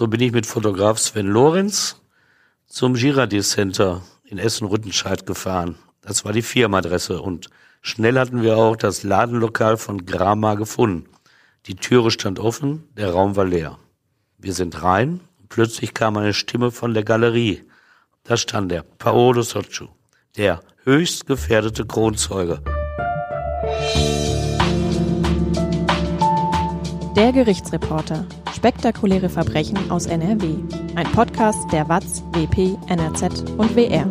So bin ich mit Fotograf Sven Lorenz zum Girardier Center in Essen-Rüttenscheid gefahren. Das war die Firmenadresse und schnell hatten wir auch das Ladenlokal von Grama gefunden. Die Türe stand offen, der Raum war leer. Wir sind rein plötzlich kam eine Stimme von der Galerie. Da stand er, Paolo Soccio, der höchst gefährdete Kronzeuge. Der Gerichtsreporter. Spektakuläre Verbrechen aus NRW. Ein Podcast der WAZ, WP, NRZ und WR.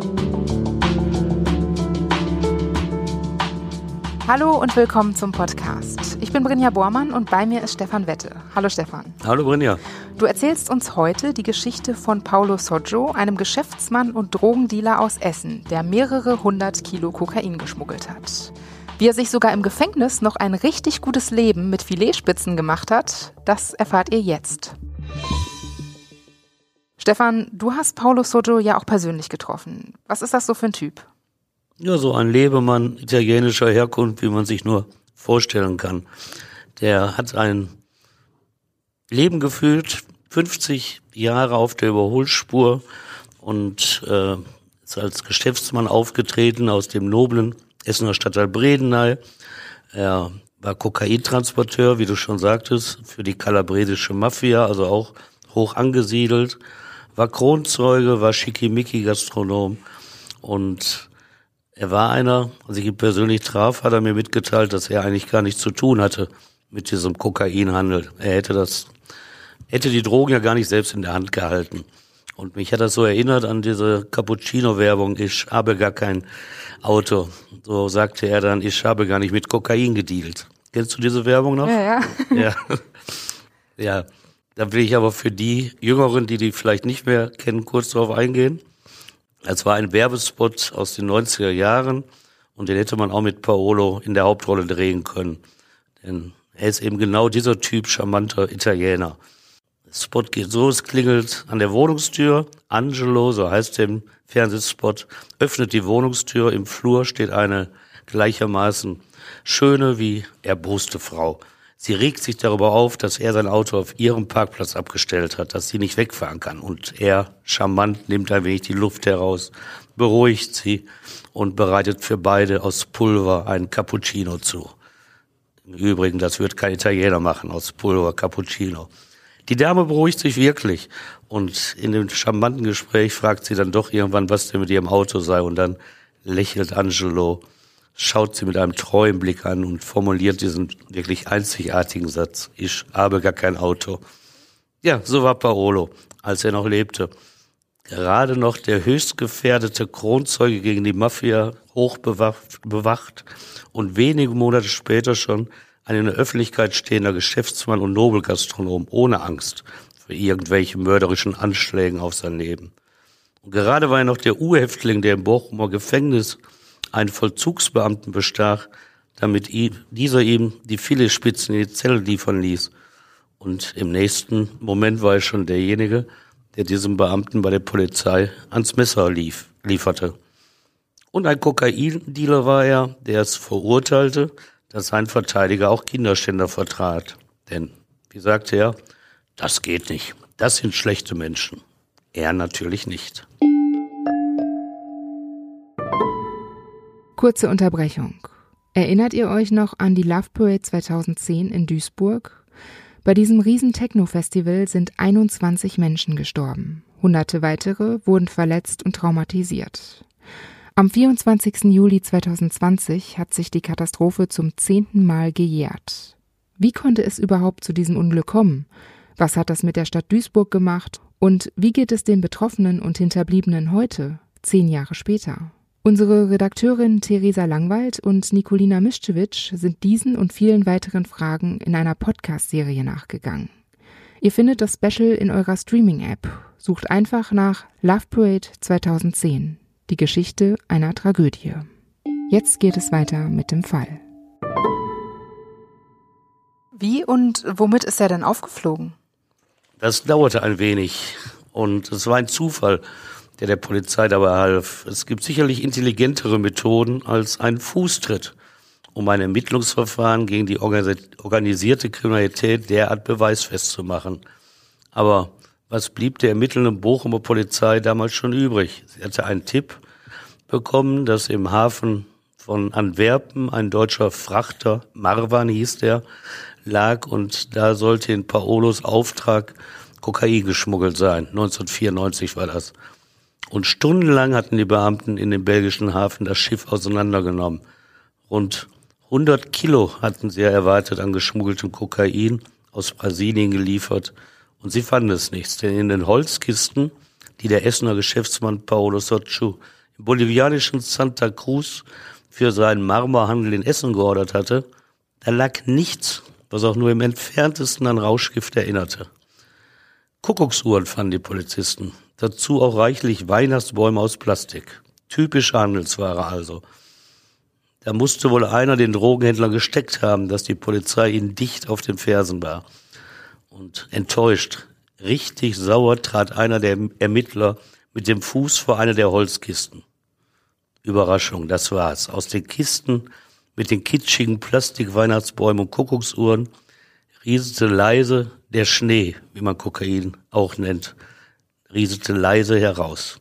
Hallo und willkommen zum Podcast. Ich bin Brinja Bormann und bei mir ist Stefan Wette. Hallo Stefan. Hallo Brinja. Du erzählst uns heute die Geschichte von Paulo Soggio, einem Geschäftsmann und Drogendealer aus Essen, der mehrere hundert Kilo Kokain geschmuggelt hat. Wie er sich sogar im Gefängnis noch ein richtig gutes Leben mit Filetspitzen gemacht hat, das erfahrt ihr jetzt. Stefan, du hast Paulo Soggio ja auch persönlich getroffen. Was ist das so für ein Typ? Ja, so ein Lebemann italienischer Herkunft, wie man sich nur vorstellen kann. Der hat ein Leben gefühlt, 50 Jahre auf der Überholspur und äh, ist als Geschäftsmann aufgetreten aus dem noblen Essener Stadtteil Bredeney. Er war Kokaintransporteur, wie du schon sagtest, für die kalabredische Mafia, also auch hoch angesiedelt, war Kronzeuge, war Schickimicki-Gastronom und er war einer, als ich ihn persönlich traf, hat er mir mitgeteilt, dass er eigentlich gar nichts zu tun hatte mit diesem Kokainhandel. Er hätte das, hätte die Drogen ja gar nicht selbst in der Hand gehalten. Und mich hat das so erinnert an diese Cappuccino-Werbung, ich habe gar kein Auto. So sagte er dann, ich habe gar nicht mit Kokain gedealt. Kennst du diese Werbung noch? Ja, ja. Ja. ja. Da will ich aber für die Jüngeren, die die vielleicht nicht mehr kennen, kurz darauf eingehen. Es war ein Werbespot aus den 90er Jahren und den hätte man auch mit Paolo in der Hauptrolle drehen können. Denn er ist eben genau dieser Typ charmanter Italiener. Spot geht so, es klingelt an der Wohnungstür. Angelo, so heißt der Fernsehspot, öffnet die Wohnungstür. Im Flur steht eine gleichermaßen schöne wie erboste Frau. Sie regt sich darüber auf, dass er sein Auto auf ihrem Parkplatz abgestellt hat, dass sie nicht wegfahren kann. Und er, charmant, nimmt ein wenig die Luft heraus, beruhigt sie und bereitet für beide aus Pulver einen Cappuccino zu. Im Übrigen, das wird kein Italiener machen, aus Pulver Cappuccino. Die Dame beruhigt sich wirklich und in dem charmanten Gespräch fragt sie dann doch irgendwann, was denn mit ihrem Auto sei und dann lächelt Angelo schaut sie mit einem treuen Blick an und formuliert diesen wirklich einzigartigen Satz. Ich habe gar kein Auto. Ja, so war Paolo, als er noch lebte. Gerade noch der höchst gefährdete Kronzeuge gegen die Mafia hochbewacht und wenige Monate später schon ein in der Öffentlichkeit stehender Geschäftsmann und Nobelgastronom ohne Angst für irgendwelche mörderischen Anschlägen auf sein Leben. Und gerade war er noch der U-Häftling, der im Bochumer Gefängnis einen Vollzugsbeamten bestach, damit dieser ihm die Filetspitzen in die Zelle liefern ließ. Und im nächsten Moment war er schon derjenige, der diesem Beamten bei der Polizei ans Messer lief, lieferte. Und ein Kokaindealer war er, der es verurteilte, dass sein Verteidiger auch Kinderständer vertrat. Denn, wie sagte er, das geht nicht. Das sind schlechte Menschen. Er natürlich nicht. Kurze Unterbrechung. Erinnert ihr euch noch an die Love Parade 2010 in Duisburg? Bei diesem riesen Techno-Festival sind 21 Menschen gestorben. Hunderte weitere wurden verletzt und traumatisiert. Am 24. Juli 2020 hat sich die Katastrophe zum zehnten Mal gejährt. Wie konnte es überhaupt zu diesem Unglück kommen? Was hat das mit der Stadt Duisburg gemacht? Und wie geht es den Betroffenen und Hinterbliebenen heute, zehn Jahre später? Unsere Redakteurin Theresa Langwald und Nikolina Mischewitsch sind diesen und vielen weiteren Fragen in einer Podcast-Serie nachgegangen. Ihr findet das Special in eurer Streaming-App. Sucht einfach nach Love Parade 2010, die Geschichte einer Tragödie. Jetzt geht es weiter mit dem Fall. Wie und womit ist er denn aufgeflogen? Das dauerte ein wenig und es war ein Zufall der der Polizei dabei half. Es gibt sicherlich intelligentere Methoden als ein Fußtritt, um ein Ermittlungsverfahren gegen die organisierte Kriminalität derart beweisfest zu machen. Aber was blieb der ermittelnden Bochumer Polizei damals schon übrig? Sie hatte einen Tipp bekommen, dass im Hafen von Antwerpen ein deutscher Frachter, Marwan hieß der, lag und da sollte in Paolos Auftrag Kokain geschmuggelt sein. 1994 war das. Und stundenlang hatten die Beamten in dem belgischen Hafen das Schiff auseinandergenommen. Rund 100 Kilo hatten sie erwartet an geschmuggeltem Kokain aus Brasilien geliefert. Und sie fanden es nichts, denn in den Holzkisten, die der Essener Geschäftsmann Paolo Sochu im bolivianischen Santa Cruz für seinen Marmorhandel in Essen geordert hatte, da lag nichts, was auch nur im entferntesten an Rauschgift erinnerte. Kuckucksuhren fanden die Polizisten, dazu auch reichlich Weihnachtsbäume aus Plastik. Typische Handelsware also. Da musste wohl einer den Drogenhändler gesteckt haben, dass die Polizei ihn dicht auf den Fersen war. Und enttäuscht, richtig sauer trat einer der Ermittler mit dem Fuß vor eine der Holzkisten. Überraschung, das war's. Aus den Kisten mit den kitschigen Plastikweihnachtsbäumen und Kuckucksuhren rieselte leise der Schnee, wie man Kokain auch nennt, rieselte leise heraus.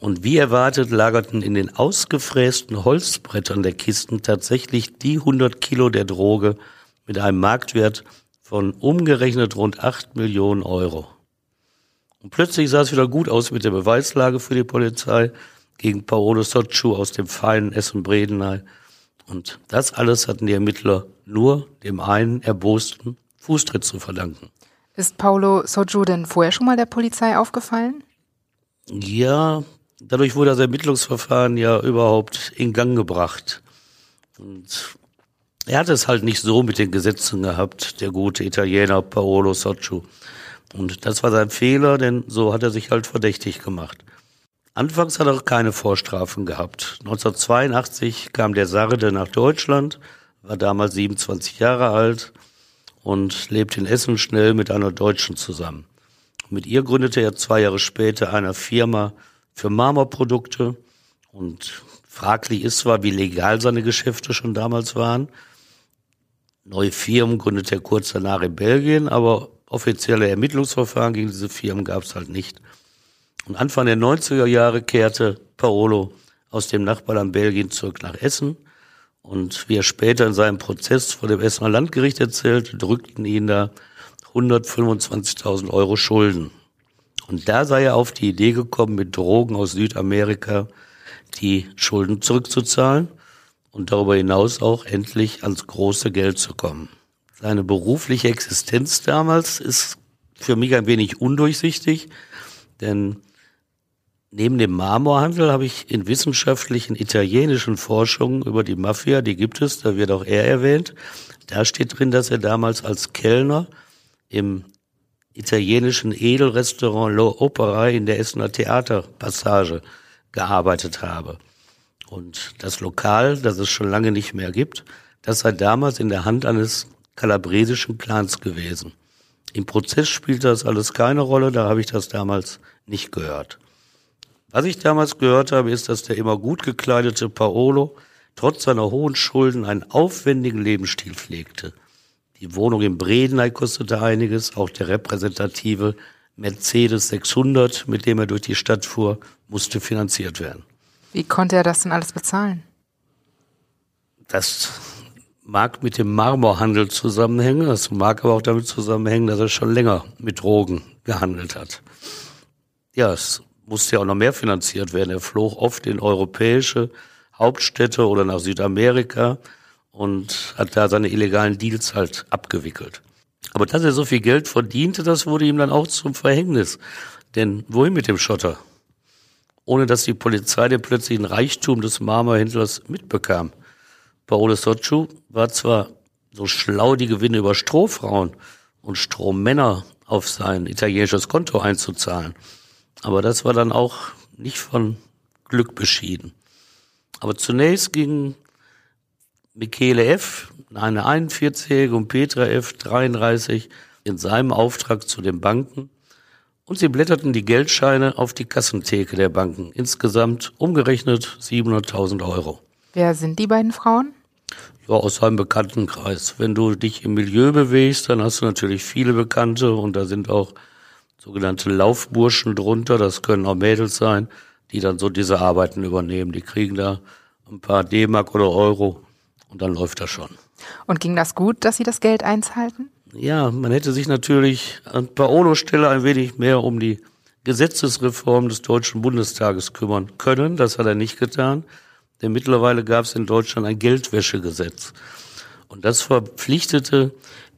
Und wie erwartet lagerten in den ausgefrästen Holzbrettern der Kisten tatsächlich die 100 Kilo der Droge mit einem Marktwert von umgerechnet rund 8 Millionen Euro. Und plötzlich sah es wieder gut aus mit der Beweislage für die Polizei gegen Paolo Socciu aus dem feinen Essen-Bredeney. Und das alles hatten die Ermittler nur dem einen erbosten Fußtritt zu verdanken. Ist Paolo Soju denn vorher schon mal der Polizei aufgefallen? Ja, dadurch wurde das Ermittlungsverfahren ja überhaupt in Gang gebracht. Und er hat es halt nicht so mit den Gesetzen gehabt, der gute Italiener Paolo Socciu. Und das war sein Fehler, denn so hat er sich halt verdächtig gemacht. Anfangs hat er auch keine Vorstrafen gehabt. 1982 kam der Sarde nach Deutschland, war damals 27 Jahre alt und lebt in Essen schnell mit einer Deutschen zusammen. Mit ihr gründete er zwei Jahre später eine Firma für Marmorprodukte und fraglich ist zwar, wie legal seine Geschäfte schon damals waren. Neue Firmen gründete er kurz danach in Belgien, aber offizielle Ermittlungsverfahren gegen diese Firmen gab es halt nicht. Und Anfang der 90er Jahre kehrte Paolo aus dem Nachbarland Belgien zurück nach Essen und wie er später in seinem Prozess vor dem Essener Landgericht erzählt, drückten ihn da 125.000 Euro Schulden. Und da sei er auf die Idee gekommen, mit Drogen aus Südamerika die Schulden zurückzuzahlen und darüber hinaus auch endlich ans große Geld zu kommen. Seine berufliche Existenz damals ist für mich ein wenig undurchsichtig, denn Neben dem Marmorhandel habe ich in wissenschaftlichen italienischen Forschungen über die Mafia, die gibt es, da wird auch er erwähnt, da steht drin, dass er damals als Kellner im italienischen Edelrestaurant Lo Opera in der Essener Theaterpassage gearbeitet habe. Und das Lokal, das es schon lange nicht mehr gibt, das sei damals in der Hand eines kalabresischen Clans gewesen. Im Prozess spielt das alles keine Rolle, da habe ich das damals nicht gehört. Was ich damals gehört habe, ist, dass der immer gut gekleidete Paolo trotz seiner hohen Schulden einen aufwendigen Lebensstil pflegte. Die Wohnung in Bredeney kostete einiges, auch der repräsentative Mercedes 600, mit dem er durch die Stadt fuhr, musste finanziert werden. Wie konnte er das denn alles bezahlen? Das mag mit dem Marmorhandel zusammenhängen, das mag aber auch damit zusammenhängen, dass er schon länger mit Drogen gehandelt hat. Ja, es musste ja auch noch mehr finanziert werden. Er flog oft in europäische Hauptstädte oder nach Südamerika und hat da seine illegalen Deals halt abgewickelt. Aber dass er so viel Geld verdiente, das wurde ihm dann auch zum Verhängnis. Denn wohin mit dem Schotter? Ohne dass die Polizei den plötzlichen Reichtum des Marmorhändlers mitbekam. Paolo Socciu war zwar so schlau, die Gewinne über Strohfrauen und Strohmänner auf sein italienisches Konto einzuzahlen. Aber das war dann auch nicht von Glück beschieden. Aber zunächst ging Michele F., eine 41-Jährige, und Petra F., 33, in seinem Auftrag zu den Banken und sie blätterten die Geldscheine auf die Kassentheke der Banken. Insgesamt umgerechnet 700.000 Euro. Wer sind die beiden Frauen? Ja, aus seinem Bekanntenkreis. Wenn du dich im Milieu bewegst, dann hast du natürlich viele Bekannte und da sind auch sogenannte Laufburschen drunter, das können auch Mädels sein, die dann so diese Arbeiten übernehmen. Die kriegen da ein paar D-Mark oder Euro und dann läuft das schon. Und ging das gut, dass Sie das Geld einzahlten? Ja, man hätte sich natürlich an Paolo-Stelle ein wenig mehr um die Gesetzesreform des Deutschen Bundestages kümmern können. Das hat er nicht getan. Denn mittlerweile gab es in Deutschland ein Geldwäschegesetz. Und das verpflichtete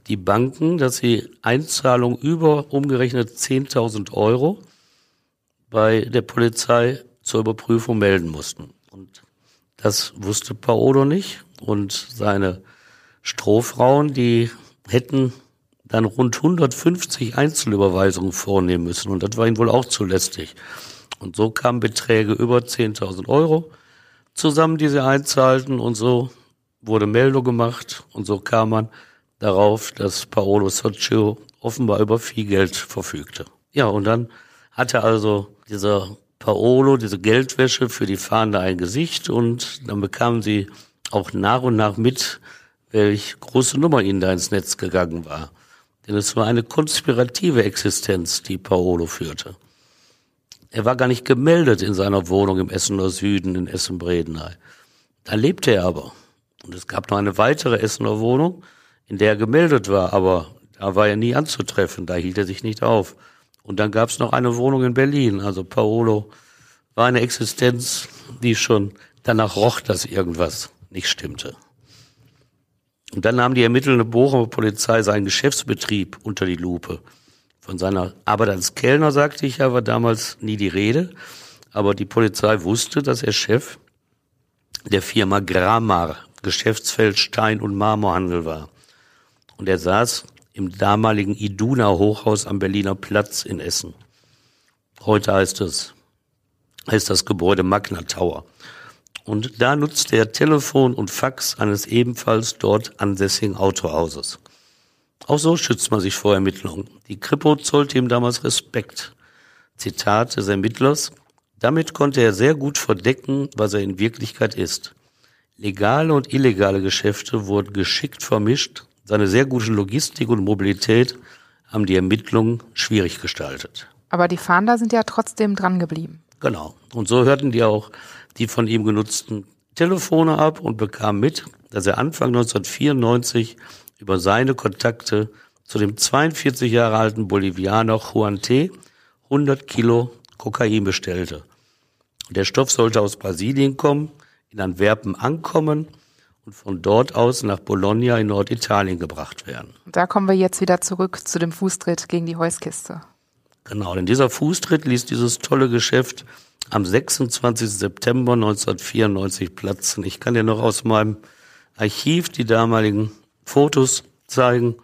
die Banken, dass sie Einzahlungen über umgerechnet 10.000 Euro bei der Polizei zur Überprüfung melden mussten. Und das wusste Paolo nicht. Und seine Strohfrauen, die hätten dann rund 150 Einzelüberweisungen vornehmen müssen. Und das war ihnen wohl auch zu lästig. Und so kamen Beträge über 10.000 Euro zusammen, die sie einzahlten. Und so wurde Meldung gemacht. Und so kam man darauf, dass Paolo Soccio offenbar über viel Geld verfügte. Ja, und dann hatte also dieser Paolo, diese Geldwäsche für die Fahnder ein Gesicht und dann bekamen sie auch nach und nach mit, welch große Nummer ihnen da ins Netz gegangen war. Denn es war eine konspirative Existenz, die Paolo führte. Er war gar nicht gemeldet in seiner Wohnung im Essener Süden in Essen-Bredeney. Da lebte er aber. Und es gab noch eine weitere Essener Wohnung, in der er gemeldet war, aber da war er nie anzutreffen, da hielt er sich nicht auf. Und dann gab es noch eine Wohnung in Berlin. Also Paolo war eine Existenz, die schon danach roch, dass irgendwas nicht stimmte. Und dann nahm die ermittelnde Bochumer Polizei seinen Geschäftsbetrieb unter die Lupe. Von seiner Arbeit als Kellner, sagte ich ja, war damals nie die Rede. Aber die Polizei wusste, dass er Chef der Firma Gramar, Geschäftsfeld Stein- und Marmorhandel war. Und er saß im damaligen Iduna Hochhaus am Berliner Platz in Essen. Heute heißt es, heißt das Gebäude Magna Tower. Und da nutzte er Telefon und Fax eines ebenfalls dort ansässigen Autohauses. Auch so schützt man sich vor Ermittlungen. Die Kripo zollte ihm damals Respekt. Zitat des Ermittlers. Damit konnte er sehr gut verdecken, was er in Wirklichkeit ist. Legale und illegale Geschäfte wurden geschickt vermischt seine sehr gute Logistik und Mobilität haben die Ermittlungen schwierig gestaltet. Aber die Fahnder sind ja trotzdem dran geblieben. Genau. Und so hörten die auch die von ihm genutzten Telefone ab und bekamen mit, dass er Anfang 1994 über seine Kontakte zu dem 42 Jahre alten Bolivianer Juan T. 100 Kilo Kokain bestellte. Der Stoff sollte aus Brasilien kommen, in Antwerpen ankommen und von dort aus nach Bologna in Norditalien gebracht werden. Da kommen wir jetzt wieder zurück zu dem Fußtritt gegen die Heuskiste. Genau, denn dieser Fußtritt ließ dieses tolle Geschäft am 26. September 1994 platzen. Ich kann dir noch aus meinem Archiv die damaligen Fotos zeigen.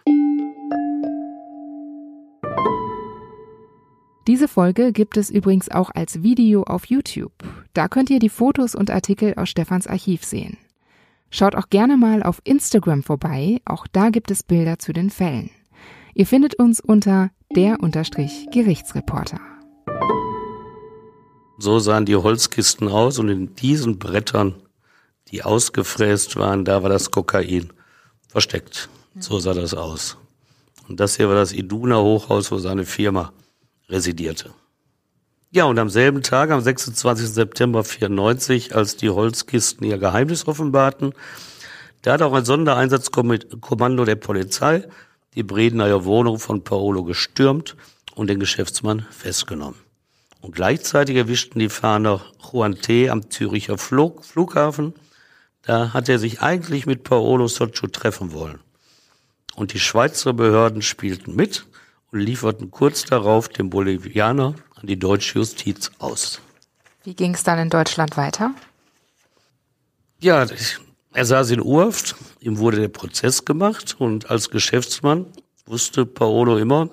Diese Folge gibt es übrigens auch als Video auf YouTube. Da könnt ihr die Fotos und Artikel aus Stefans Archiv sehen. Schaut auch gerne mal auf Instagram vorbei, auch da gibt es Bilder zu den Fällen. Ihr findet uns unter der-Gerichtsreporter. So sahen die Holzkisten aus und in diesen Brettern, die ausgefräst waren, da war das Kokain versteckt. So sah das aus. Und das hier war das Iduna Hochhaus, wo seine Firma residierte. Ja, und am selben Tag, am 26. September 94, als die Holzkisten ihr Geheimnis offenbarten, da hat auch ein Sondereinsatzkommando der Polizei die Bredener Wohnung von Paolo gestürmt und den Geschäftsmann festgenommen. Und gleichzeitig erwischten die Fahner Juan T. am Züricher Flug Flughafen. Da hat er sich eigentlich mit Paolo Soccio treffen wollen. Und die Schweizer Behörden spielten mit und lieferten kurz darauf dem Bolivianer an die deutsche Justiz aus. Wie ging es dann in Deutschland weiter? Ja, er saß in Urft, ihm wurde der Prozess gemacht und als Geschäftsmann wusste Paolo immer,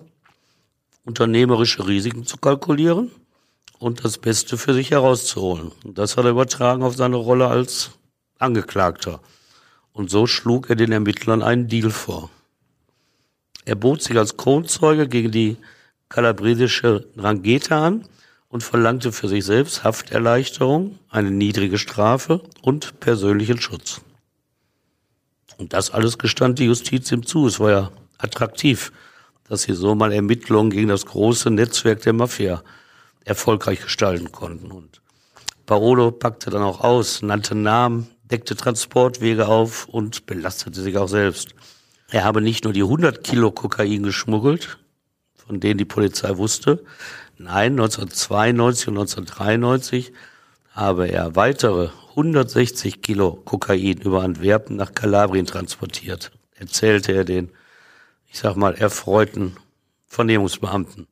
unternehmerische Risiken zu kalkulieren und das Beste für sich herauszuholen. Und das hat er übertragen auf seine Rolle als Angeklagter. Und so schlug er den Ermittlern einen Deal vor. Er bot sich als Kronzeuge gegen die kalabresische Drangheta an und verlangte für sich selbst Hafterleichterung, eine niedrige Strafe und persönlichen Schutz. Und das alles gestand die Justiz ihm zu. Es war ja attraktiv, dass sie so mal Ermittlungen gegen das große Netzwerk der Mafia erfolgreich gestalten konnten. Und Paolo packte dann auch aus, nannte Namen, deckte Transportwege auf und belastete sich auch selbst. Er habe nicht nur die 100 Kilo Kokain geschmuggelt, von denen die Polizei wusste. Nein, 1992 und 1993 habe er weitere 160 Kilo Kokain über Antwerpen nach Kalabrien transportiert, erzählte er den, ich sag mal, erfreuten Vernehmungsbeamten.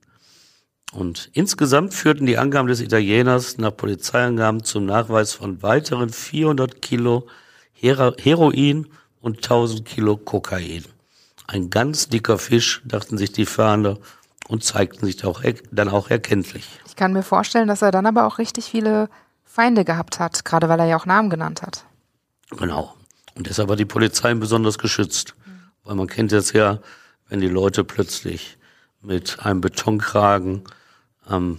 Und insgesamt führten die Angaben des Italieners nach Polizeiangaben zum Nachweis von weiteren 400 Kilo Heroin und 1000 Kilo Kokain. Ein ganz dicker Fisch, dachten sich die Fahnder und zeigten sich dann auch erkenntlich. Ich kann mir vorstellen, dass er dann aber auch richtig viele Feinde gehabt hat, gerade weil er ja auch Namen genannt hat. Genau. Und deshalb war die Polizei besonders geschützt. Weil man kennt es ja, wenn die Leute plötzlich mit einem Betonkragen am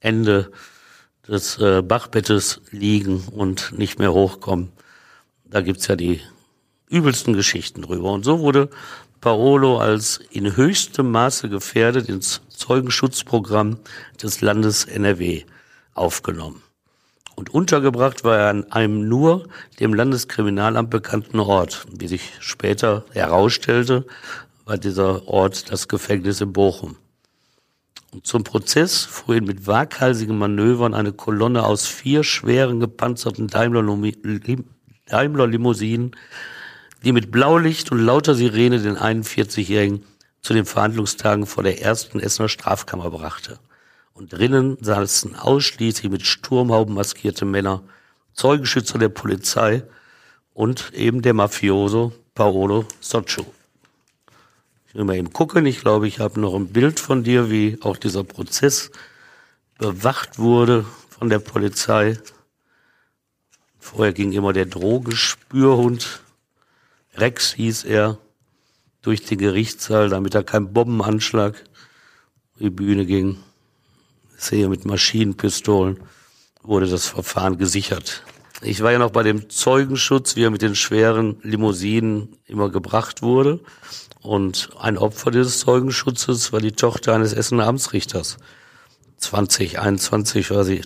Ende des äh, Bachbettes liegen und nicht mehr hochkommen. Da gibt's ja die übelsten Geschichten drüber. Und so wurde Paolo als in höchstem Maße gefährdet ins Zeugenschutzprogramm des Landes NRW aufgenommen. Und untergebracht war er an einem nur dem Landeskriminalamt bekannten Ort. Wie sich später herausstellte, war dieser Ort das Gefängnis in Bochum. Und zum Prozess fuhr ihn mit waghalsigen Manövern eine Kolonne aus vier schweren gepanzerten Daimler-Limousinen, die mit Blaulicht und lauter Sirene den 41-Jährigen zu den Verhandlungstagen vor der ersten Essener Strafkammer brachte. Und drinnen saßen ausschließlich mit Sturmhauben maskierte Männer, Zeugenschützer der Polizei und eben der Mafioso Paolo Soccio. Ich will mal eben gucken. Ich glaube, ich habe noch ein Bild von dir, wie auch dieser Prozess bewacht wurde von der Polizei. Vorher ging immer der Drogespürhund. Rex hieß er durch den Gerichtssaal, damit er kein Bombenanschlag die Bühne ging. Sehe mit Maschinenpistolen wurde das Verfahren gesichert. Ich war ja noch bei dem Zeugenschutz, wie er mit den schweren Limousinen immer gebracht wurde. Und ein Opfer dieses Zeugenschutzes war die Tochter eines Essener Amtsrichters. 2021 war sie.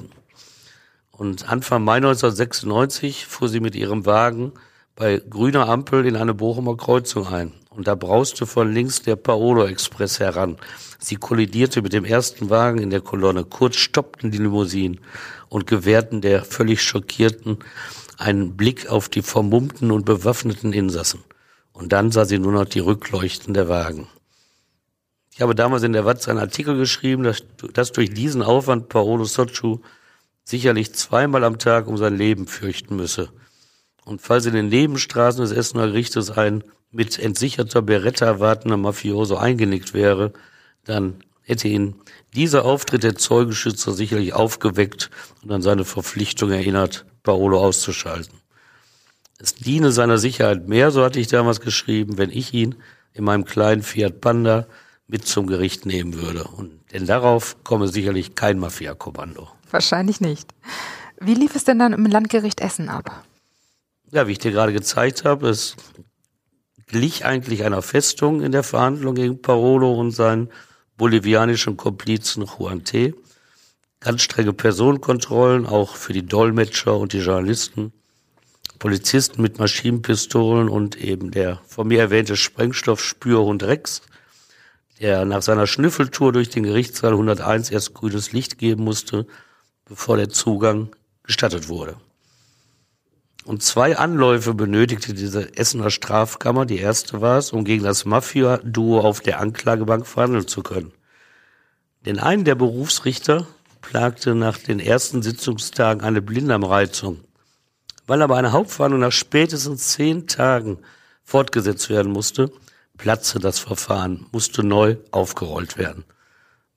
Und Anfang Mai 1996 fuhr sie mit ihrem Wagen bei grüner Ampel in eine Bochumer Kreuzung ein. Und da brauste von links der Paolo Express heran. Sie kollidierte mit dem ersten Wagen in der Kolonne. Kurz stoppten die Limousinen und gewährten der völlig schockierten einen Blick auf die vermummten und bewaffneten Insassen. Und dann sah sie nur noch die Rückleuchten der Wagen. Ich habe damals in der Watz einen Artikel geschrieben, dass, dass durch diesen Aufwand Paolo Socciu sicherlich zweimal am Tag um sein Leben fürchten müsse. Und falls in den Nebenstraßen des Essener Gerichtes ein mit entsicherter Beretta wartender Mafioso eingenickt wäre, dann hätte ihn dieser Auftritt der Zeugenschützer sicherlich aufgeweckt und an seine Verpflichtung erinnert, Paolo auszuschalten. Es diene seiner Sicherheit mehr, so hatte ich damals geschrieben, wenn ich ihn in meinem kleinen Fiat Panda mit zum Gericht nehmen würde. Und denn darauf komme sicherlich kein Mafia-Kommando. Wahrscheinlich nicht. Wie lief es denn dann im Landgericht Essen ab? Ja, wie ich dir gerade gezeigt habe, es glich eigentlich einer Festung in der Verhandlung gegen Parolo und seinen bolivianischen Komplizen Juan T. Ganz strenge Personenkontrollen, auch für die Dolmetscher und die Journalisten. Polizisten mit Maschinenpistolen und eben der von mir erwähnte Sprengstoffspürhund Rex, der nach seiner Schnüffeltour durch den Gerichtssaal 101 erst grünes Licht geben musste, bevor der Zugang gestattet wurde. Und zwei Anläufe benötigte diese Essener Strafkammer. Die erste war es, um gegen das Mafia-Duo auf der Anklagebank verhandeln zu können. Den einen der Berufsrichter plagte nach den ersten Sitzungstagen eine Blinddarmreizung. Weil aber eine Hauptverhandlung nach spätestens zehn Tagen fortgesetzt werden musste, platzte das Verfahren, musste neu aufgerollt werden.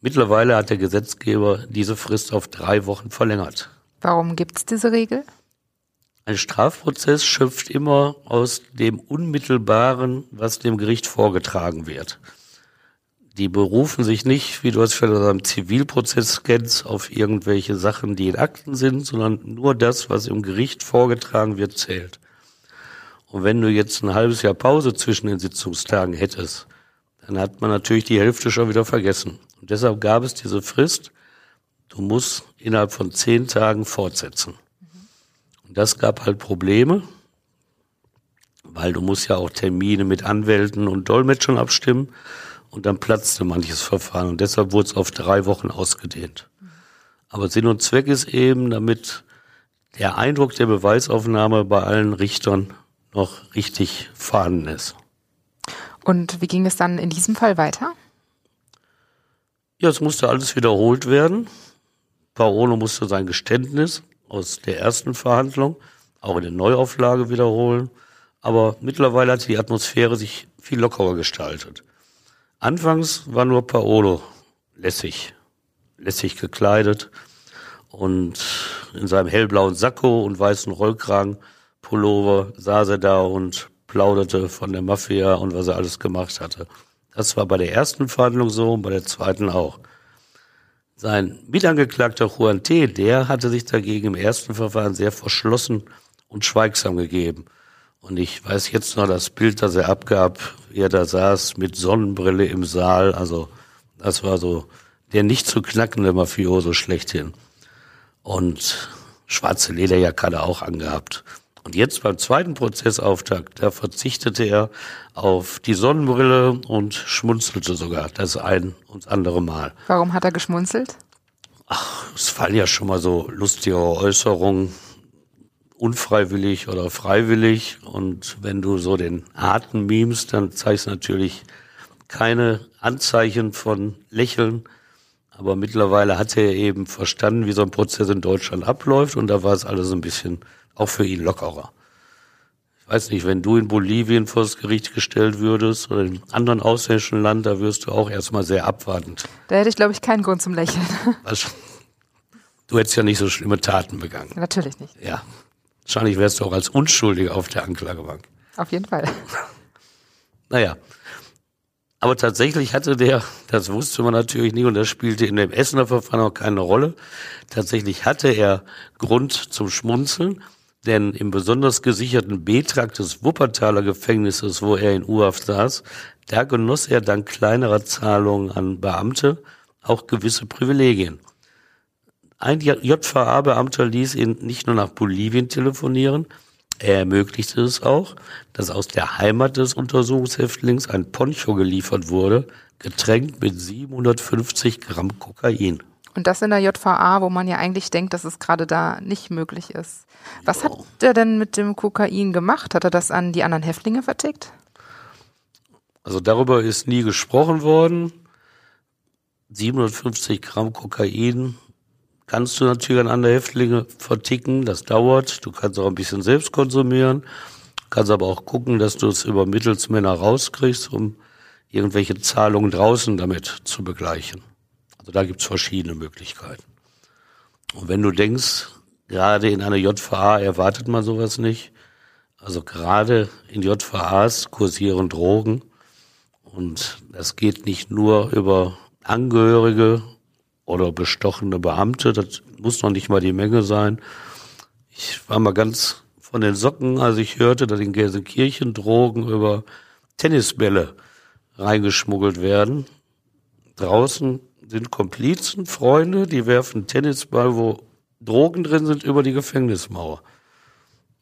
Mittlerweile hat der Gesetzgeber diese Frist auf drei Wochen verlängert. Warum gibt es diese Regel? Ein Strafprozess schöpft immer aus dem Unmittelbaren, was dem Gericht vorgetragen wird. Die berufen sich nicht, wie du es vielleicht aus einem Zivilprozess kennst, auf irgendwelche Sachen, die in Akten sind, sondern nur das, was im Gericht vorgetragen wird, zählt. Und wenn du jetzt ein halbes Jahr Pause zwischen den Sitzungstagen hättest, dann hat man natürlich die Hälfte schon wieder vergessen. Und deshalb gab es diese Frist, du musst innerhalb von zehn Tagen fortsetzen. Das gab halt Probleme, weil du musst ja auch Termine mit Anwälten und Dolmetschern abstimmen und dann platzte manches Verfahren und deshalb wurde es auf drei Wochen ausgedehnt. Aber Sinn und Zweck ist eben, damit der Eindruck der Beweisaufnahme bei allen Richtern noch richtig vorhanden ist. Und wie ging es dann in diesem Fall weiter? Ja, es musste alles wiederholt werden. Paolo musste sein Geständnis aus der ersten Verhandlung auch in der Neuauflage wiederholen. Aber mittlerweile hat die Atmosphäre sich viel lockerer gestaltet. Anfangs war nur Paolo lässig, lässig gekleidet und in seinem hellblauen Sakko und weißen Rollkragenpullover saß er da und plauderte von der Mafia und was er alles gemacht hatte. Das war bei der ersten Verhandlung so und bei der zweiten auch. Sein Mitangeklagter Juan T., der hatte sich dagegen im ersten Verfahren sehr verschlossen und schweigsam gegeben. Und ich weiß jetzt noch das Bild, das er abgab, wie er da saß mit Sonnenbrille im Saal. Also das war so der nicht zu knackende Mafioso schlechthin. Und schwarze Lederjacke hat er auch angehabt. Und jetzt beim zweiten Prozessauftakt, da verzichtete er auf die Sonnenbrille und schmunzelte sogar das ein und andere Mal. Warum hat er geschmunzelt? Ach, es fallen ja schon mal so lustige Äußerungen, unfreiwillig oder freiwillig. Und wenn du so den Atem mimst, dann zeigst du natürlich keine Anzeichen von Lächeln. Aber mittlerweile hat er eben verstanden, wie so ein Prozess in Deutschland abläuft. Und da war es alles ein bisschen auch für ihn lockerer. Ich weiß nicht, wenn du in Bolivien vor das Gericht gestellt würdest oder in einem anderen ausländischen Land, da wirst du auch erstmal sehr abwartend. Da hätte ich, glaube ich, keinen Grund zum Lächeln. Was? Du hättest ja nicht so schlimme Taten begangen. Natürlich nicht. Ja. Wahrscheinlich wärst du auch als Unschuldiger auf der Anklagebank. Auf jeden Fall. Naja. Aber tatsächlich hatte der, das wusste man natürlich nicht und das spielte in dem Essener Verfahren auch keine Rolle. Tatsächlich hatte er Grund zum Schmunzeln, denn im besonders gesicherten B-Trakt des Wuppertaler Gefängnisses, wo er in U-Haft saß, da genoss er dank kleinerer Zahlungen an Beamte auch gewisse Privilegien. Ein JVA-Beamter ließ ihn nicht nur nach Bolivien telefonieren, er ermöglichte es auch, dass aus der Heimat des Untersuchungshäftlings ein Poncho geliefert wurde, getränkt mit 750 Gramm Kokain. Und das in der JVA, wo man ja eigentlich denkt, dass es gerade da nicht möglich ist. Was jo. hat er denn mit dem Kokain gemacht? Hat er das an die anderen Häftlinge vertickt? Also darüber ist nie gesprochen worden. 750 Gramm Kokain kannst du natürlich an andere Häftlinge verticken. Das dauert. Du kannst auch ein bisschen selbst konsumieren. Kannst aber auch gucken, dass du es über Mittelsmänner rauskriegst, um irgendwelche Zahlungen draußen damit zu begleichen. Also da gibt's verschiedene Möglichkeiten. Und wenn du denkst, gerade in einer JVA erwartet man sowas nicht, also gerade in JVAs kursieren Drogen und das geht nicht nur über Angehörige oder bestochene Beamte, das muss noch nicht mal die Menge sein. Ich war mal ganz von den Socken, als ich hörte, dass in Gelsenkirchen Drogen über Tennisbälle reingeschmuggelt werden. Draußen sind Komplizen, Freunde, die werfen Tennisball, wo Drogen drin sind, über die Gefängnismauer.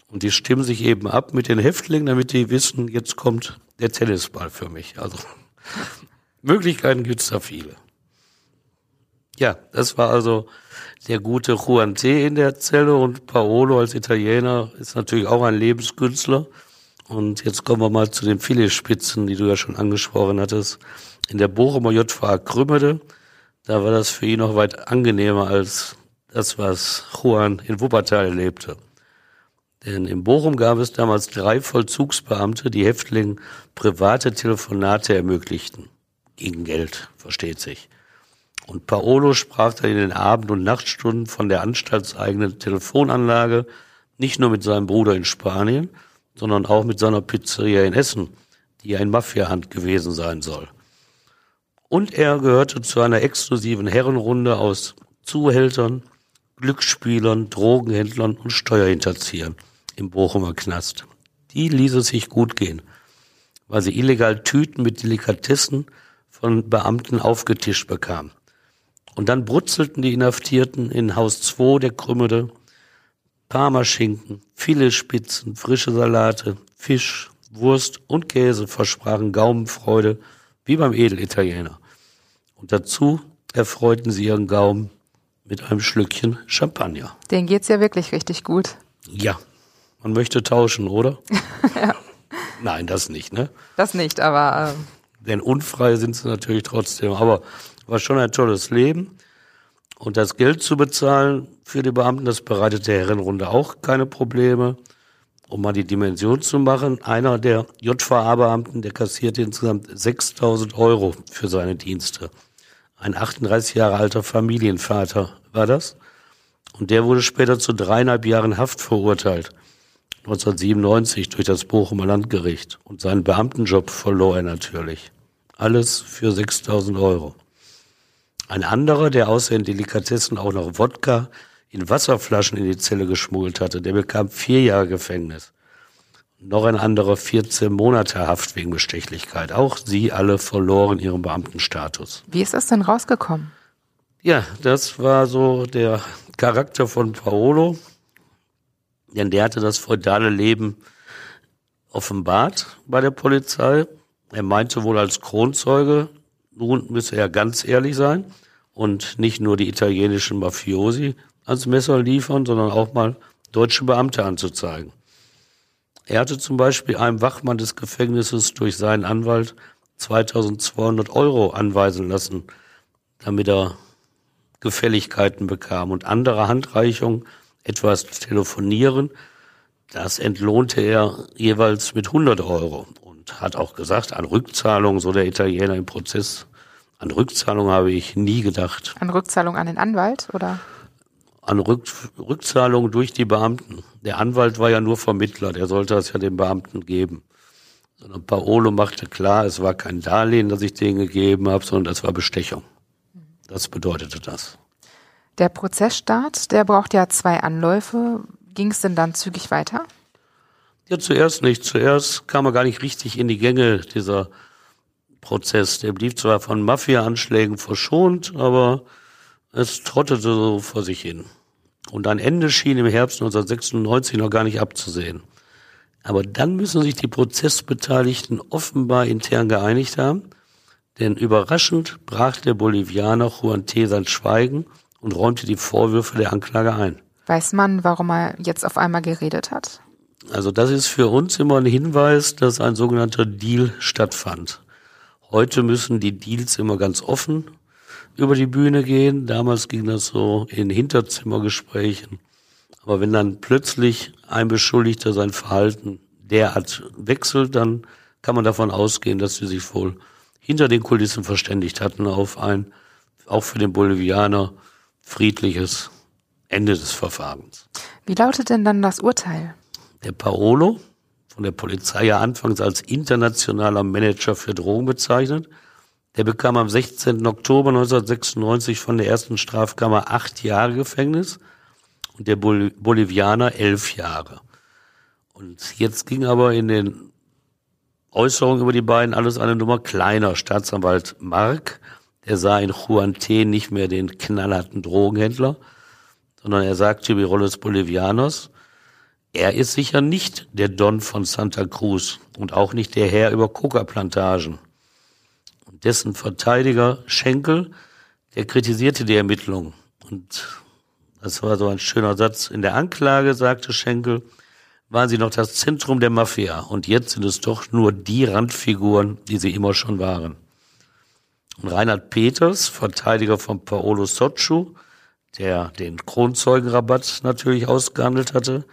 Und die stimmen sich eben ab mit den Häftlingen, damit die wissen, jetzt kommt der Tennisball für mich. Also Möglichkeiten gibt's da viele. Ja, das war also der gute Juan T. in der Zelle und Paolo als Italiener ist natürlich auch ein Lebenskünstler. Und jetzt kommen wir mal zu den Filetspitzen, die du ja schon angesprochen hattest. In der Bochumer JVA Krümmede, da war das für ihn noch weit angenehmer als das, was Juan in Wuppertal erlebte. Denn in Bochum gab es damals drei Vollzugsbeamte, die Häftlingen private Telefonate ermöglichten. Gegen Geld, versteht sich. Und Paolo sprach dann in den Abend- und Nachtstunden von der anstaltseigenen Telefonanlage nicht nur mit seinem Bruder in Spanien, sondern auch mit seiner Pizzeria in Essen, die ein Mafiahand gewesen sein soll. Und er gehörte zu einer exklusiven Herrenrunde aus Zuhältern, Glücksspielern, Drogenhändlern und Steuerhinterziehern im Bochumer Knast. Die ließ es sich gut gehen. weil sie illegal Tüten mit Delikatessen von Beamten aufgetischt bekamen. Und dann brutzelten die Inhaftierten in Haus 2 der Krümmede Parmaschinken, Filetspitzen, frische Salate, Fisch, Wurst und Käse versprachen Gaumenfreude wie beim Edelitaliener. Und dazu erfreuten sie ihren Gaumen mit einem Schlückchen Champagner. Den geht's ja wirklich richtig gut. Ja, man möchte tauschen, oder? ja. Nein, das nicht, ne? Das nicht, aber. Ähm Denn unfrei sind sie natürlich trotzdem. Aber war schon ein tolles Leben. Und das Geld zu bezahlen für die Beamten, das bereitet der Herrenrunde auch keine Probleme. Um mal die Dimension zu machen, einer der JVA-Beamten, der kassierte insgesamt 6000 Euro für seine Dienste. Ein 38 Jahre alter Familienvater war das. Und der wurde später zu dreieinhalb Jahren Haft verurteilt. 1997 durch das Bochumer Landgericht. Und seinen Beamtenjob verlor er natürlich. Alles für 6000 Euro. Ein anderer, der außer in Delikatessen auch noch Wodka in Wasserflaschen in die Zelle geschmuggelt hatte, der bekam vier Jahre Gefängnis. Noch ein anderer 14 Monate Haft wegen Bestechlichkeit. Auch sie alle verloren ihren Beamtenstatus. Wie ist das denn rausgekommen? Ja, das war so der Charakter von Paolo. Denn der hatte das feudale Leben offenbart bei der Polizei. Er meinte wohl als Kronzeuge, nun müsse er ganz ehrlich sein und nicht nur die italienischen Mafiosi ans Messer liefern, sondern auch mal deutsche Beamte anzuzeigen. Er hatte zum Beispiel einem Wachmann des Gefängnisses durch seinen Anwalt 2200 Euro anweisen lassen, damit er Gefälligkeiten bekam und andere Handreichungen, etwas telefonieren, das entlohnte er jeweils mit 100 Euro hat auch gesagt, an Rückzahlung, so der Italiener im Prozess, an Rückzahlung habe ich nie gedacht. An Rückzahlung an den Anwalt oder? An Rück, Rückzahlung durch die Beamten. Der Anwalt war ja nur Vermittler, der sollte das ja den Beamten geben. Sondern Paolo machte klar, es war kein Darlehen, das ich denen gegeben habe, sondern das war Bestechung. Das bedeutete das. Der Prozessstart, der braucht ja zwei Anläufe. Ging es denn dann zügig weiter? Ja, zuerst nicht. Zuerst kam er gar nicht richtig in die Gänge, dieser Prozess. Der blieb zwar von Mafia-Anschlägen verschont, aber es trottete so vor sich hin. Und ein Ende schien im Herbst 1996 noch gar nicht abzusehen. Aber dann müssen sich die Prozessbeteiligten offenbar intern geeinigt haben, denn überraschend brach der Bolivianer Juan T. sein Schweigen und räumte die Vorwürfe der Anklage ein. Weiß man, warum er jetzt auf einmal geredet hat? Also das ist für uns immer ein Hinweis, dass ein sogenannter Deal stattfand. Heute müssen die Deals immer ganz offen über die Bühne gehen. Damals ging das so in Hinterzimmergesprächen. Aber wenn dann plötzlich ein Beschuldigter sein Verhalten derart wechselt, dann kann man davon ausgehen, dass sie sich wohl hinter den Kulissen verständigt hatten auf ein, auch für den Bolivianer, friedliches Ende des Verfahrens. Wie lautet denn dann das Urteil? Der Paolo, von der Polizei ja anfangs als internationaler Manager für Drogen bezeichnet, der bekam am 16. Oktober 1996 von der ersten Strafkammer acht Jahre Gefängnis und der Bol Bolivianer elf Jahre. Und jetzt ging aber in den Äußerungen über die beiden alles eine Nummer kleiner. Staatsanwalt Mark, der sah in Juan T. nicht mehr den knallharten Drogenhändler, sondern er sagte über die Rolle des Bolivianers, er ist sicher nicht der Don von Santa Cruz und auch nicht der Herr über Coca-Plantagen. Dessen Verteidiger Schenkel, der kritisierte die Ermittlungen. Und das war so ein schöner Satz. In der Anklage sagte Schenkel, waren sie noch das Zentrum der Mafia und jetzt sind es doch nur die Randfiguren, die sie immer schon waren. Und Reinhard Peters, Verteidiger von Paolo Socciu, der den Kronzeugenrabatt natürlich ausgehandelt hatte,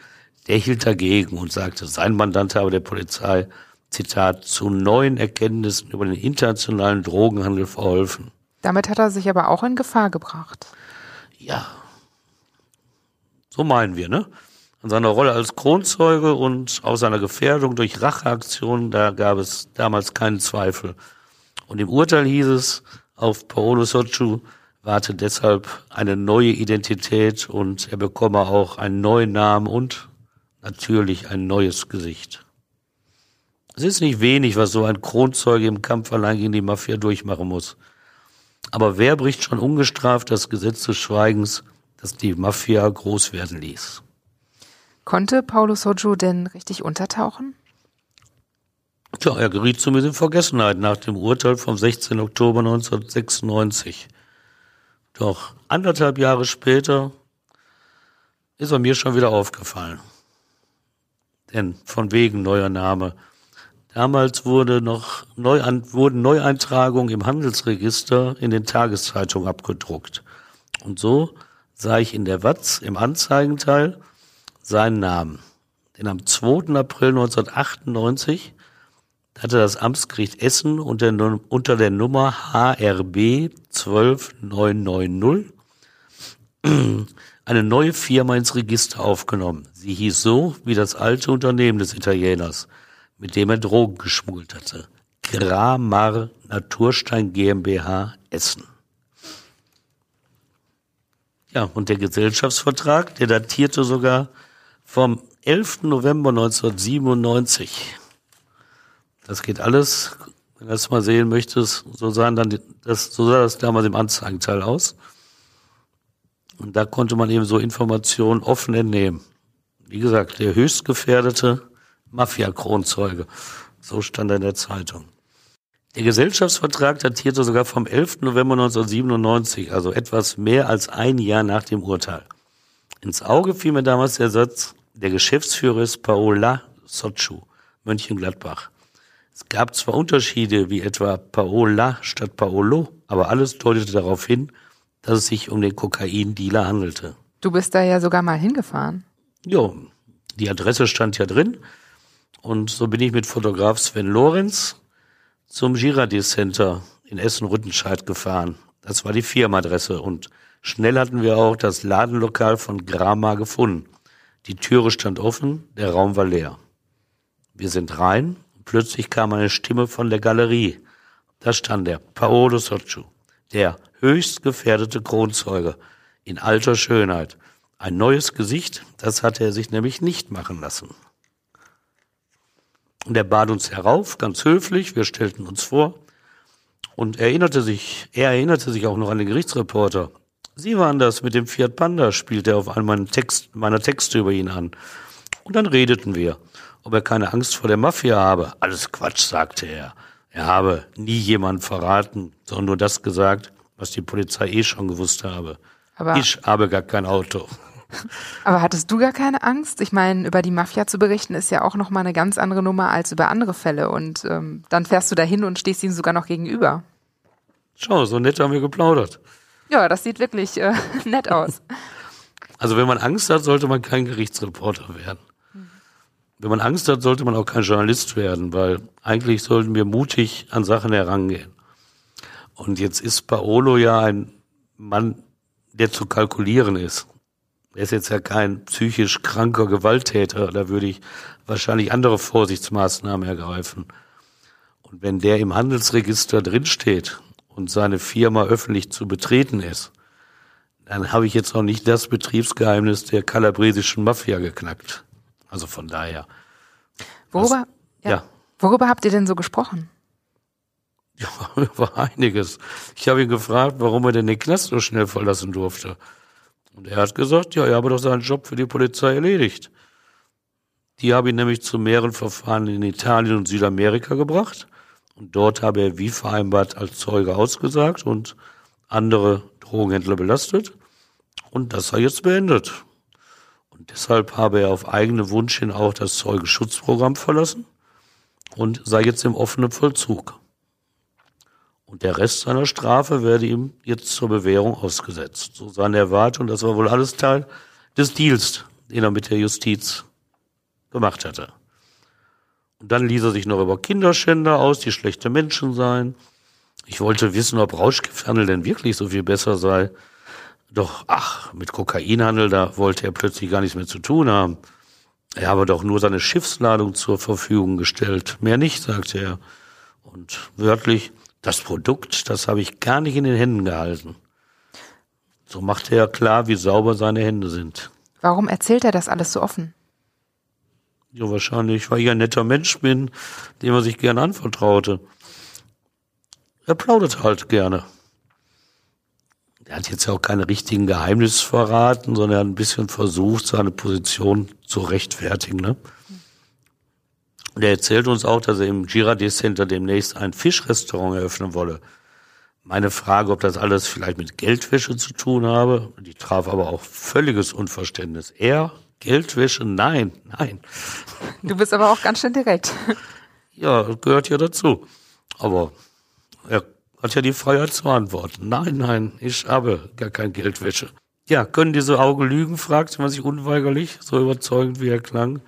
der hielt dagegen und sagte, sein Mandant habe der Polizei, Zitat, zu neuen Erkenntnissen über den internationalen Drogenhandel verholfen. Damit hat er sich aber auch in Gefahr gebracht. Ja. So meinen wir, ne? An seiner Rolle als Kronzeuge und aus seiner Gefährdung durch Racheaktionen, da gab es damals keinen Zweifel. Und im Urteil hieß es, auf Paolo Sochu warte deshalb eine neue Identität und er bekomme auch einen neuen Namen und natürlich ein neues Gesicht. Es ist nicht wenig, was so ein Kronzeuge im Kampf allein gegen die Mafia durchmachen muss. Aber wer bricht schon ungestraft das Gesetz des Schweigens, das die Mafia groß werden ließ? Konnte Paulo Soggio denn richtig untertauchen? Tja, er geriet zumindest in Vergessenheit nach dem Urteil vom 16. Oktober 1996. Doch anderthalb Jahre später ist er mir schon wieder aufgefallen. Denn von wegen neuer Name. Damals wurde noch Neuan wurden Neueintragungen im Handelsregister in den Tageszeitungen abgedruckt. Und so sah ich in der Watz im Anzeigenteil seinen Namen. Denn am 2. April 1998 hatte das Amtsgericht Essen unter, unter der Nummer HRB 12990 eine neue Firma ins Register aufgenommen. Sie hieß so wie das alte Unternehmen des Italieners, mit dem er Drogen geschmuggelt hatte. Gramar Naturstein GmbH Essen. Ja, und der Gesellschaftsvertrag, der datierte sogar vom 11. November 1997. Das geht alles, wenn du das mal sehen möchtest, so sahen dann das, so sah das damals im Anzeigenteil aus. Und da konnte man eben so Informationen offen entnehmen. Wie gesagt, der höchst gefährdete Mafia-Kronzeuge. So stand er in der Zeitung. Der Gesellschaftsvertrag datierte sogar vom 11. November 1997, also etwas mehr als ein Jahr nach dem Urteil. Ins Auge fiel mir damals der Satz, der Geschäftsführer ist Paola Sochu, Mönchengladbach. Es gab zwar Unterschiede, wie etwa Paola statt Paolo, aber alles deutete darauf hin, dass es sich um den Kokain-Dealer handelte. Du bist da ja sogar mal hingefahren. Jo, die Adresse stand ja drin. Und so bin ich mit Fotograf Sven Lorenz zum Girardi Center in Essen-Rüttenscheid gefahren. Das war die Firmenadresse und schnell hatten wir auch das Ladenlokal von Grama gefunden. Die Türe stand offen, der Raum war leer. Wir sind rein plötzlich kam eine Stimme von der Galerie. Da stand er, Paolo Socciu, der höchst gefährdete Kronzeuge in alter Schönheit. Ein neues Gesicht, das hatte er sich nämlich nicht machen lassen. Und er bat uns herauf, ganz höflich, wir stellten uns vor und erinnerte sich, er erinnerte sich auch noch an den Gerichtsreporter. Sie waren das mit dem Fiat Panda, spielte er auf einen Text, meiner Texte über ihn an. Und dann redeten wir, ob er keine Angst vor der Mafia habe. Alles Quatsch, sagte er. Er habe nie jemand verraten, sondern nur das gesagt, was die Polizei eh schon gewusst habe. Aber ich habe gar kein Auto. Aber hattest du gar keine Angst? Ich meine, über die Mafia zu berichten ist ja auch nochmal eine ganz andere Nummer als über andere Fälle. Und ähm, dann fährst du dahin und stehst ihm sogar noch gegenüber. Schau, so nett haben wir geplaudert. Ja, das sieht wirklich äh, nett aus. Also wenn man Angst hat, sollte man kein Gerichtsreporter werden. Wenn man Angst hat, sollte man auch kein Journalist werden, weil eigentlich sollten wir mutig an Sachen herangehen. Und jetzt ist Paolo ja ein Mann, der zu kalkulieren ist. Er ist jetzt ja kein psychisch kranker Gewalttäter, da würde ich wahrscheinlich andere Vorsichtsmaßnahmen ergreifen. Und wenn der im Handelsregister drinsteht und seine Firma öffentlich zu betreten ist, dann habe ich jetzt noch nicht das Betriebsgeheimnis der kalabresischen Mafia geknackt. Also von daher. Worüber, was, ja. ja. Worüber habt ihr denn so gesprochen? Ja, über einiges. Ich habe ihn gefragt, warum er denn den Knast so schnell verlassen durfte. Und er hat gesagt, ja, er habe doch seinen Job für die Polizei erledigt. Die habe ihn nämlich zu mehreren Verfahren in Italien und Südamerika gebracht. Und dort habe er wie vereinbart als Zeuge ausgesagt und andere Drogenhändler belastet. Und das sei jetzt beendet. Und deshalb habe er auf eigene Wunsch hin auch das Zeugenschutzprogramm verlassen und sei jetzt im offenen Vollzug. Und der Rest seiner Strafe werde ihm jetzt zur Bewährung ausgesetzt. So seine Erwartung, das war wohl alles Teil des Deals, den er mit der Justiz gemacht hatte. Und dann ließ er sich noch über Kinderschänder aus, die schlechte Menschen seien. Ich wollte wissen, ob Rauschgifthandel denn wirklich so viel besser sei. Doch, ach, mit Kokainhandel, da wollte er plötzlich gar nichts mehr zu tun haben. Er habe doch nur seine Schiffsladung zur Verfügung gestellt. Mehr nicht, sagte er. Und wörtlich, das Produkt, das habe ich gar nicht in den Händen gehalten. So machte er klar, wie sauber seine Hände sind. Warum erzählt er das alles so offen? Ja, wahrscheinlich, weil ich ein netter Mensch bin, dem er sich gern anvertraute. Er plaudert halt gerne. Er hat jetzt ja auch keine richtigen Geheimnisse verraten, sondern er hat ein bisschen versucht, seine Position zu rechtfertigen. Ne? Und er erzählt uns auch, dass er im Girardet Center demnächst ein Fischrestaurant eröffnen wolle. Meine Frage, ob das alles vielleicht mit Geldwäsche zu tun habe, die traf aber auch völliges Unverständnis. Er, Geldwäsche, nein, nein. Du bist aber auch ganz schön direkt. Ja, gehört ja dazu. Aber er hat ja die Freiheit zu antworten. Nein, nein, ich habe gar kein Geldwäsche. Ja, können diese Augen lügen, fragte man sich unweigerlich, so überzeugend wie er klang.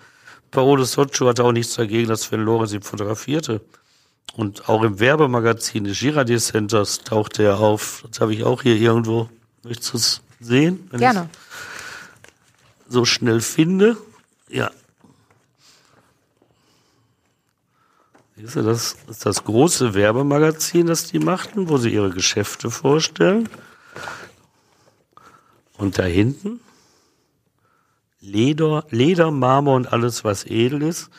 Paolo Soccio hatte auch nichts dagegen, dass Sven Lorenz ihn fotografierte. Und auch im Werbemagazin des Girardet Centers tauchte er auf. Das habe ich auch hier irgendwo. Möchtest du es sehen? Gerne. So schnell finde. Ja. Das ist das große Werbemagazin, das die machten, wo sie ihre Geschäfte vorstellen. Und da hinten Leder, Leder, Marmor und alles, was edel ist.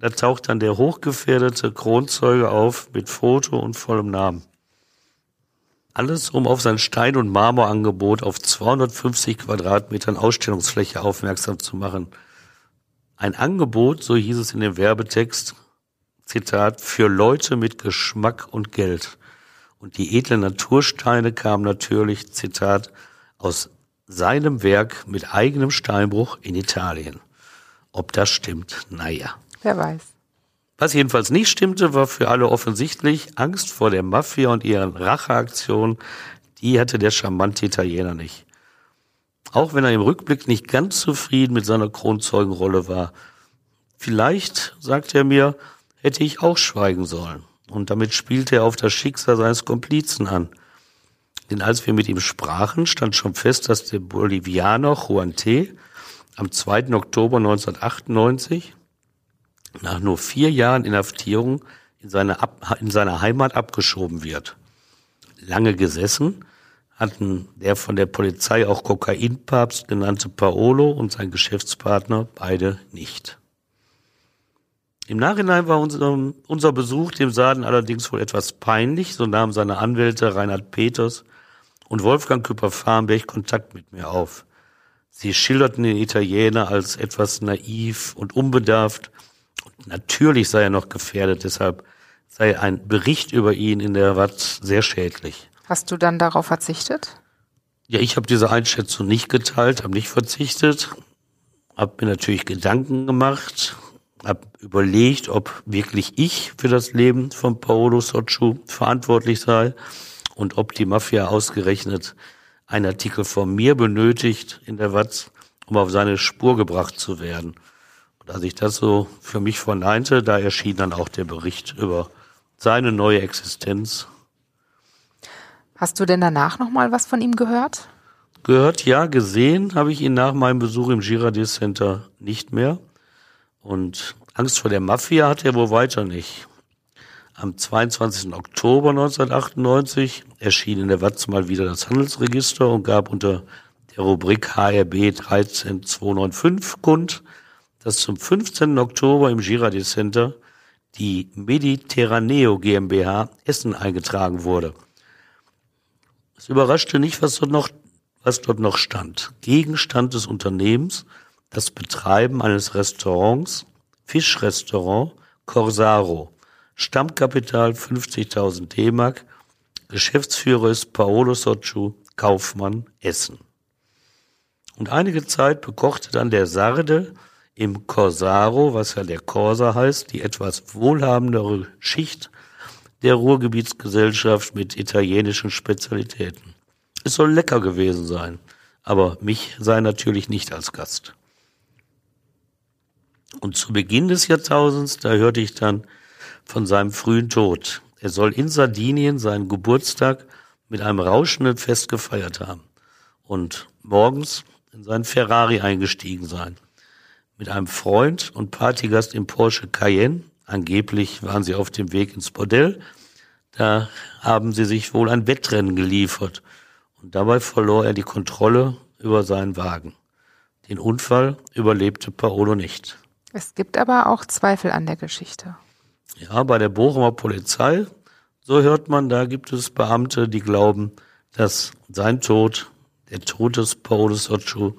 Da taucht dann der hochgefährdete Kronzeuge auf mit Foto und vollem Namen. Alles, um auf sein Stein- und Marmorangebot auf 250 Quadratmetern Ausstellungsfläche aufmerksam zu machen. Ein Angebot, so hieß es in dem Werbetext, Zitat, für Leute mit Geschmack und Geld. Und die edlen Natursteine kamen natürlich, Zitat, aus seinem Werk mit eigenem Steinbruch in Italien. Ob das stimmt, naja. Wer weiß. Was jedenfalls nicht stimmte, war für alle offensichtlich Angst vor der Mafia und ihren Racheaktionen. Die hatte der charmante Italiener nicht. Auch wenn er im Rückblick nicht ganz zufrieden mit seiner Kronzeugenrolle war. Vielleicht, sagt er mir, hätte ich auch schweigen sollen. Und damit spielte er auf das Schicksal seines Komplizen an. Denn als wir mit ihm sprachen, stand schon fest, dass der Bolivianer Juan T. am 2. Oktober 1998 nach nur vier Jahren Inhaftierung in seine, Ab in seine Heimat abgeschoben wird. Lange gesessen hatten der von der Polizei auch Kokainpapst genannte Paolo und sein Geschäftspartner beide nicht. Im Nachhinein war unser, unser Besuch dem Saden allerdings wohl etwas peinlich, so nahmen seine Anwälte Reinhard Peters und Wolfgang Küpper-Farnberg Kontakt mit mir auf. Sie schilderten den Italiener als etwas naiv und unbedarft und natürlich sei er noch gefährdet, deshalb sei ein Bericht über ihn in der Watz sehr schädlich. Hast du dann darauf verzichtet? Ja, ich habe diese Einschätzung nicht geteilt, habe nicht verzichtet, habe mir natürlich Gedanken gemacht, habe überlegt, ob wirklich ich für das Leben von Paolo Socciu verantwortlich sei und ob die Mafia ausgerechnet einen Artikel von mir benötigt in der Watz, um auf seine Spur gebracht zu werden. Und als ich das so für mich verneinte, da erschien dann auch der Bericht über seine neue Existenz. Hast du denn danach nochmal was von ihm gehört? Gehört, ja, gesehen habe ich ihn nach meinem Besuch im Girardet Center nicht mehr. Und Angst vor der Mafia hat er wohl weiter nicht. Am 22. Oktober 1998 erschien in der Watz mal wieder das Handelsregister und gab unter der Rubrik HRB 13295 kund, dass zum 15. Oktober im Girardet Center die Mediterraneo GmbH Essen eingetragen wurde. Es überraschte nicht, was dort noch, was dort noch stand. Gegenstand des Unternehmens das Betreiben eines Restaurants, Fischrestaurant Corsaro. Stammkapital 50.000 D-Mark. Geschäftsführer ist Paolo Socciu, Kaufmann Essen. Und einige Zeit bekochte dann der Sarde im Corsaro, was ja der Corsa heißt, die etwas wohlhabendere Schicht der Ruhrgebietsgesellschaft mit italienischen Spezialitäten. Es soll lecker gewesen sein, aber mich sei natürlich nicht als Gast. Und zu Beginn des Jahrtausends, da hörte ich dann von seinem frühen Tod. Er soll in Sardinien seinen Geburtstag mit einem rauschenden Fest gefeiert haben und morgens in seinen Ferrari eingestiegen sein. Mit einem Freund und Partygast im Porsche Cayenne. Angeblich waren sie auf dem Weg ins Bordell. Da haben sie sich wohl ein Wettrennen geliefert. Und dabei verlor er die Kontrolle über seinen Wagen. Den Unfall überlebte Paolo nicht. Es gibt aber auch Zweifel an der Geschichte. Ja, bei der Bochumer Polizei, so hört man, da gibt es Beamte, die glauben, dass sein Tod, der Tod des Paolo Soccio,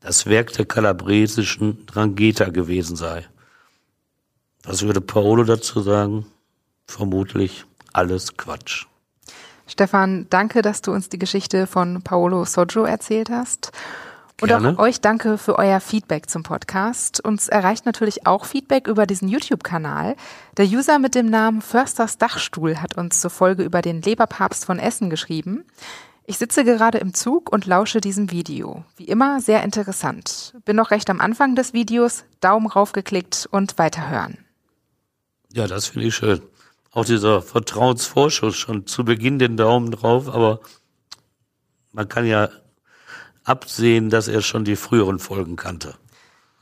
das Werk der kalabresischen Drangheta gewesen sei. Was würde Paolo dazu sagen? Vermutlich alles Quatsch. Stefan, danke, dass du uns die Geschichte von Paolo Soggio erzählt hast. Und Gerne. auch euch danke für euer Feedback zum Podcast. Uns erreicht natürlich auch Feedback über diesen YouTube-Kanal. Der User mit dem Namen Försters Dachstuhl hat uns zur Folge über den Leberpapst von Essen geschrieben. Ich sitze gerade im Zug und lausche diesem Video. Wie immer sehr interessant. Bin noch recht am Anfang des Videos, Daumen raufgeklickt und weiterhören. Ja, das finde ich schön. Auch dieser Vertrauensvorschuss schon zu Beginn den Daumen drauf, aber man kann ja absehen, dass er schon die früheren Folgen kannte.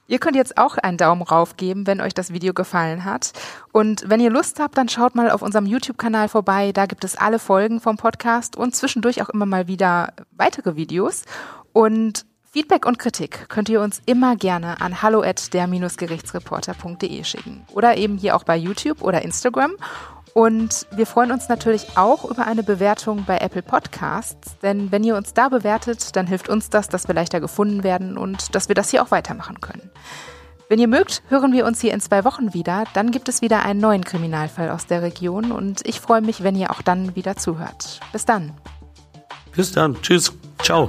Ihr könnt jetzt auch einen Daumen rauf geben, wenn euch das Video gefallen hat. Und wenn ihr Lust habt, dann schaut mal auf unserem YouTube-Kanal vorbei. Da gibt es alle Folgen vom Podcast und zwischendurch auch immer mal wieder weitere Videos. Und Feedback und Kritik könnt ihr uns immer gerne an hallo at der-gerichtsreporter.de schicken. Oder eben hier auch bei YouTube oder Instagram. Und wir freuen uns natürlich auch über eine Bewertung bei Apple Podcasts, denn wenn ihr uns da bewertet, dann hilft uns das, dass wir leichter gefunden werden und dass wir das hier auch weitermachen können. Wenn ihr mögt, hören wir uns hier in zwei Wochen wieder. Dann gibt es wieder einen neuen Kriminalfall aus der Region und ich freue mich, wenn ihr auch dann wieder zuhört. Bis dann. Bis dann. Tschüss. Ciao.